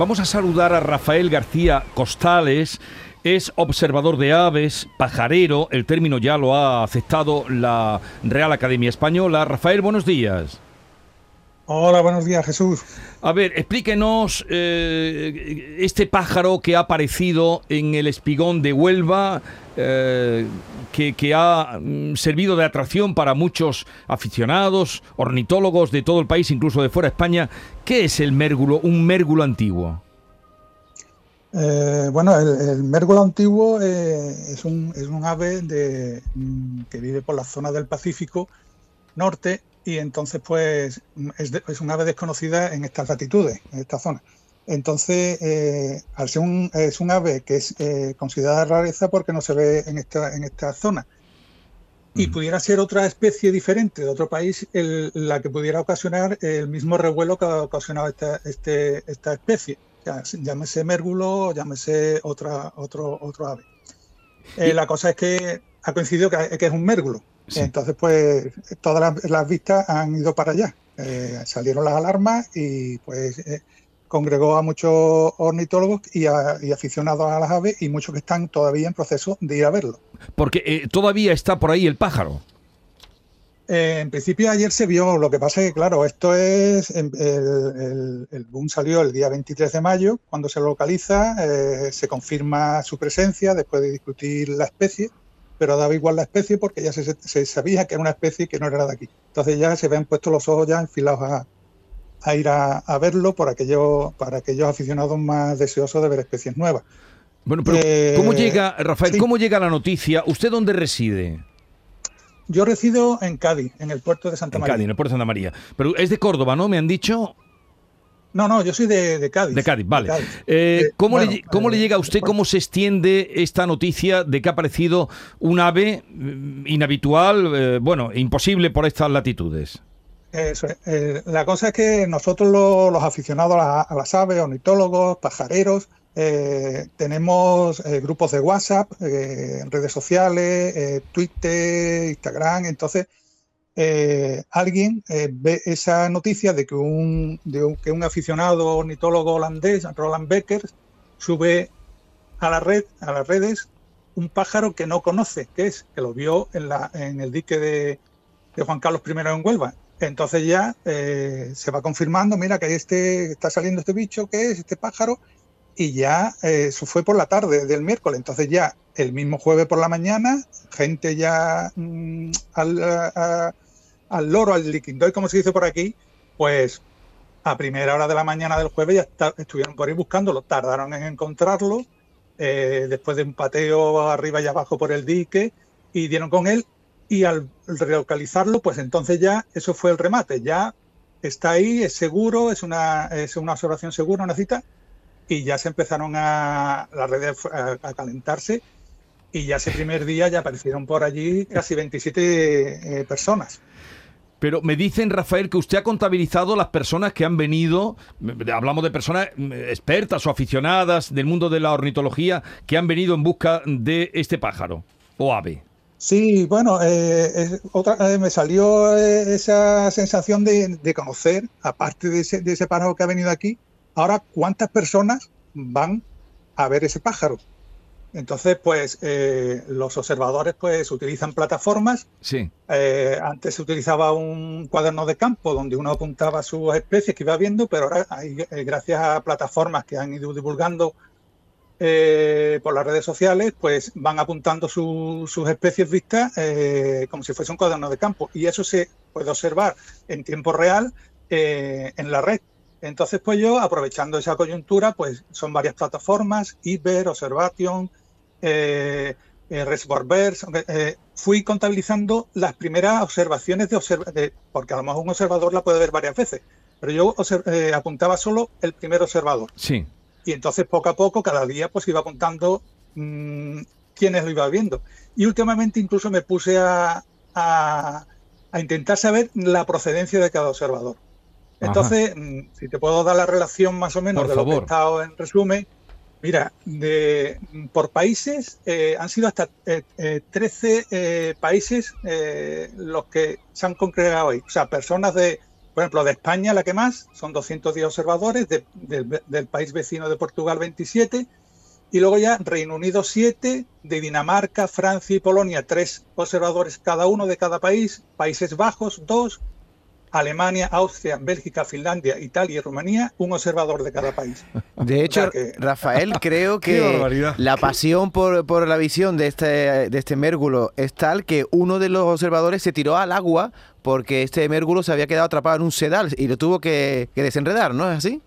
Vamos a saludar a Rafael García Costales. Es observador de aves, pajarero, el término ya lo ha aceptado la Real Academia Española. Rafael, buenos días. Hola, buenos días, Jesús. A ver, explíquenos eh, este pájaro que ha aparecido en el espigón de Huelva, eh, que, ha mm, servido de atracción para muchos aficionados, ornitólogos de todo el país, incluso de fuera de España. ¿Qué es el mérgulo, un mérgulo antiguo? Eh, bueno, el, mérgulo antiguo es, un, es, un, ave de, mm, que vive por la zona del Pacífico norte y entonces pues es, es, un ave desconocida en estas latitudes, en esta zona. Entonces, eh, al ser un, es un ave que es eh, considerada rareza porque no se ve en esta, en esta zona. Y pudiera ser otra especie diferente de otro país la que pudiera ocasionar el mismo revuelo que ha ocasionado esta, este, esta especie. llámese mérgulo, llámese otra, otro, otro ave. Eh, la cosa es que ha coincidido que, que es un mérgulo. Entonces, pues todas las, vistas han ido para allá. Eh, salieron las alarmas y pues eh, congregó a muchos ornitólogos y, aficionados a las aves y muchos que están todavía en proceso de ir a verlo. Porque eh, todavía está por ahí el pájaro. en principio ayer se vio, lo que pasa es que, claro, esto es, el, el, boom salió el día 23 de mayo, cuando se localiza, se confirma su presencia después de discutir la especie pero daba igual la especie porque ya se, sabía que era una especie que no era de aquí. Entonces ya se habían puesto los ojos ya enfilados a, ir a, verlo por aquello, para aquellos aficionados más deseosos de ver especies nuevas. Bueno, pero eh, ¿cómo llega, Rafael, cómo llega la noticia? ¿Usted dónde reside? Yo resido en Cádiz, en el puerto de Santa en María. Cádiz, en el puerto de Santa María. Pero es de Córdoba, ¿no? Me han dicho. No, no, yo soy de, Cádiz. De Cádiz, vale. Eh, eh, ¿Cómo, le, ¿Cómo le, llega a usted, cómo se extiende esta noticia de que ha aparecido un ave mm, inhabitual, eh, bueno, imposible por estas latitudes? Eso, la cosa es que nosotros los, aficionados a, las aves, ornitólogos, pajareros, tenemos grupos de WhatsApp, redes sociales, Twitter, Instagram, entonces eh, alguien eh, ve esa noticia de que un, que un aficionado ornitólogo holandés, Roland Becker, sube a la red, a las redes, un pájaro que no conoce, que es, que lo vio en, la, en el dique de, Juan Carlos I en Huelva. Entonces ya eh, se va confirmando, mira que este, está saliendo este bicho, que es este pájaro, y ya eso fue por la tarde del miércoles. Entonces ya el mismo jueves por la mañana, gente ya mm, al, al loro, al liquindoy, como se dice por aquí, pues a primera hora de la mañana del jueves ya estuvieron por ahí buscándolo, tardaron en encontrarlo, eh, después de un pateo arriba y abajo por el dique, y dieron con él, y al relocalizarlo, pues entonces ya eso fue el remate, ya está ahí, es seguro, es una, es una observación segura, una cita, y ya se empezaron a las redes a, calentarse, y ya ese primer día ya aparecieron por allí casi 27 eh, personas. Pero me dicen, Rafael, que usted ha contabilizado las personas que han venido, hablamos de personas mm, expertas o aficionadas del mundo de la ornitología, que han venido en busca de este pájaro o ave. Sí, bueno, eh, otra, eh, me salió eh, esa sensación de, conocer, aparte de ese, de ese pájaro que ha venido aquí, ahora cuántas personas van a ver ese pájaro. Entonces, pues eh, los observadores pues utilizan plataformas. Sí. Eh, antes se utilizaba un cuaderno de campo donde uno apuntaba sus especies que iba viendo, pero ahora eh, gracias a plataformas que han ido divulgando por las redes sociales, pues van apuntando sus especies vistas como si fuese un cuaderno de campo. Y eso se puede observar en tiempo real en la red. Entonces, pues yo, aprovechando esa coyuntura, pues son varias plataformas, Iber, Observation, eh, eh, eh, fui contabilizando las primeras observaciones de, porque a lo mejor un observador la puede ver varias veces, pero yo eh, apuntaba solo el primer observador. Sí. Y entonces poco a poco, cada día, pues iba apuntando mm, quiénes lo iba viendo. Y últimamente incluso me puse a, a, intentar saber la procedencia de cada observador. Entonces, mm, si te puedo dar la relación más o menos de lo que he estado en resumen, Mira, de, por países eh, han sido hasta 13 eh, eh, países los que se han congregado ahí. O sea, personas de, Por ejemplo, de España la que más, son 210 observadores, del país vecino de Portugal 27, y luego ya Reino Unido 7, de Dinamarca, Francia y Polonia 3 observadores cada uno de cada país, Países Bajos 2, Alemania, Austria, Bélgica, Finlandia, Italia y Rumanía, un observador de cada país. De hecho, Rafael, creo que la pasión por, la visión de este, de este mérgulo es tal que uno de los observadores se tiró al agua porque este mérgulo se había quedado atrapado en un sedal y lo tuvo que, desenredar, ¿no es así?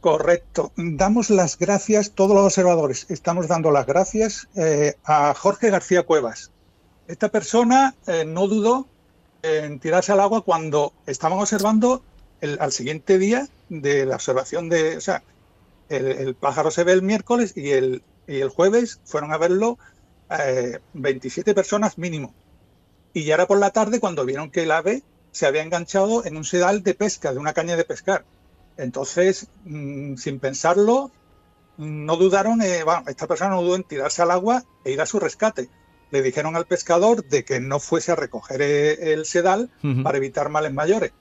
Correcto. Damos las gracias, todos los observadores, estamos dando las gracias eh, a Jorge García Cuevas. Esta persona eh, no dudó en tirarse al agua cuando estaban observando el, al siguiente día de la observación de, o sea, el, pájaro se ve el miércoles y el, y el jueves fueron a verlo 27 eh, personas mínimo. Y ya era por la tarde cuando vieron que el ave se había enganchado en un sedal de pesca, de una caña de pescar. Entonces, mm, sin pensarlo, no dudaron, eh, bueno, esta persona no dudó en tirarse al agua e ir a su rescate le dijeron al pescador de que no fuese a recoger e-, el sedal para evitar males mayores.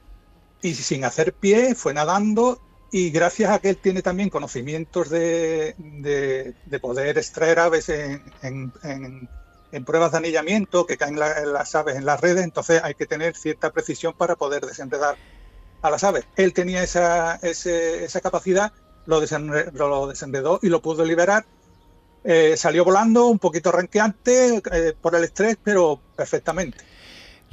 Y sin hacer pie, fue nadando y gracias a que él tiene también conocimientos de, poder extraer aves en, pruebas de anillamiento que caen las aves en las redes, entonces hay que tener cierta precisión para poder desenredar a las aves. Él tenía esa, esa capacidad, lo, lo desenredó y lo pudo liberar eh, salió volando, un poquito ranqueante eh, por el estrés, pero perfectamente.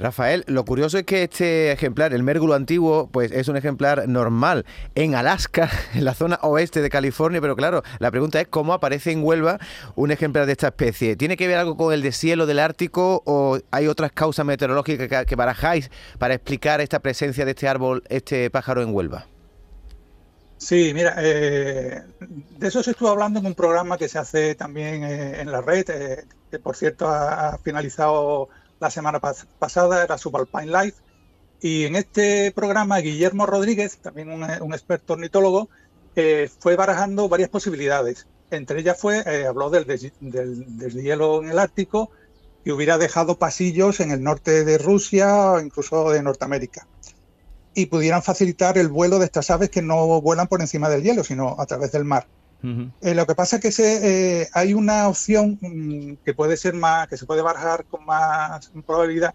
Rafael, lo curioso es que este ejemplar, el mérgulo antiguo, pues es un ejemplar normal en Alaska, en la zona oeste de California, pero claro, la pregunta es cómo aparece en Huelva un ejemplar de esta especie. ¿Tiene que ver algo con el deshielo del Ártico o hay otras causas meteorológicas que barajáis para explicar esta presencia de este árbol, este pájaro en Huelva? Sí, mira, eh, de eso se estuvo hablando en un programa que se hace también eh, en la red, eh, que por cierto ha, finalizado la semana pasada, era Subalpine Live. Y en este programa, Guillermo Rodríguez, también un, experto ornitólogo, fue barajando varias posibilidades. Entre ellas fue, habló del, del deshielo en el Ártico, que hubiera dejado pasillos en el norte de Rusia o incluso de Norteamérica y pudieran facilitar el vuelo de estas aves que no vuelan por encima del hielo, sino a través del mar. Eh, lo que pasa es que se, eh, hay una opción mm, que puede ser más, que se puede barajar con más probabilidad,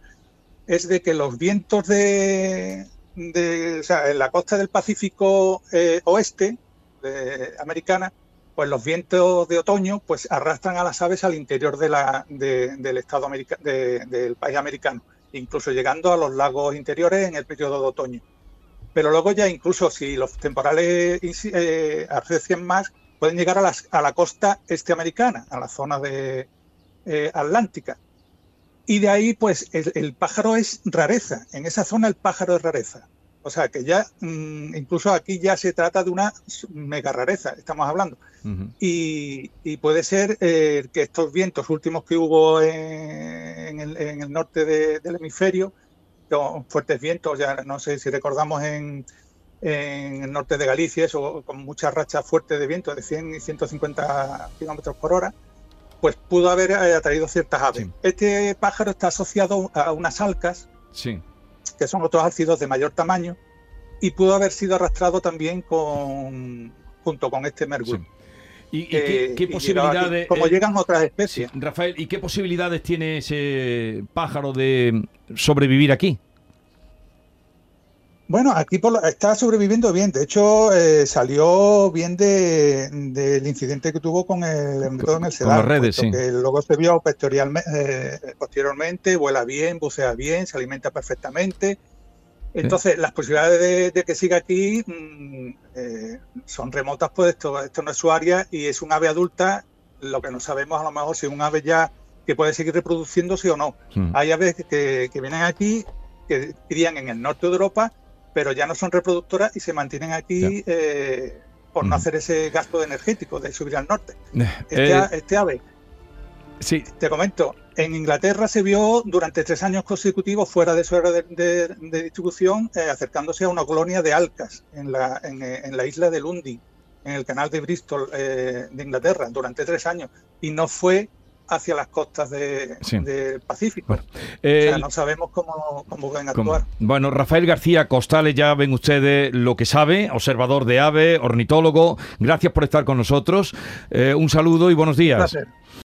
es de que los vientos de, de o sea, en la costa del Pacífico eh, oeste de, americana, pues los vientos de otoño pues arrastran a las aves al interior de la, del estado del país americano incluso llegando a los lagos interiores en el periodo de otoño. Pero luego ya incluso si los temporales eh, más, pueden llegar a, la costa este americana, a la zona de eh, atlántica. Y de ahí, pues, el, pájaro es rareza. En esa zona el pájaro es rareza. O sea que ya, mm, incluso aquí ya se trata de una mega rareza, estamos hablando. y, puede ser eh, que estos vientos últimos que hubo en, el, norte del hemisferio, con fuertes vientos, ya no sé si recordamos en, el norte de Galicia, eso, con muchas rachas fuertes de viento de 100 y 150 kilómetros por hora, pues pudo haber eh, atraído ciertas aves. Este pájaro está asociado a unas alcas. Sí que son otros ácidos de mayor tamaño, y pudo haber sido arrastrado también con, junto con este mercurio. ¿Y, qué, posibilidades... como llegan otras especies. Rafael, ¿y qué posibilidades tiene ese pájaro de sobrevivir aquí? Bueno, aquí está sobreviviendo bien. De hecho, eh, salió bien del incidente que tuvo con el el sedal. redes, Que luego se vio eh, posteriormente, vuela bien, bucea bien, se alimenta perfectamente. Entonces, las posibilidades de, que siga aquí mm, eh, son remotas, pues esto, esto no es su área y es un ave adulta. Lo que no sabemos a lo mejor si es un ave ya que puede seguir reproduciéndose o no. Hay aves que, que vienen aquí, que crían en el norte de Europa pero ya no son reproductoras y se mantienen aquí eh, por no hacer ese gasto energético de subir al norte. Eh, este, eh, este, ave, sí. te comento, en Inglaterra se vio durante tres años consecutivos fuera de su área de, distribución, acercándose a una colonia de alcas en la, en, la isla de Lundy, en el canal de Bristol de Inglaterra, durante tres años. Y no fue hacia las costas de, Sí. del Pacífico. Bueno, o eh, sea, no sabemos cómo, cómo van a ¿Cómo? actuar. Bueno, Rafael García Costales, ya ven ustedes lo que sabe, observador de ave, ornitólogo. Gracias por estar con nosotros. Eh, un saludo y buenos días. Placer.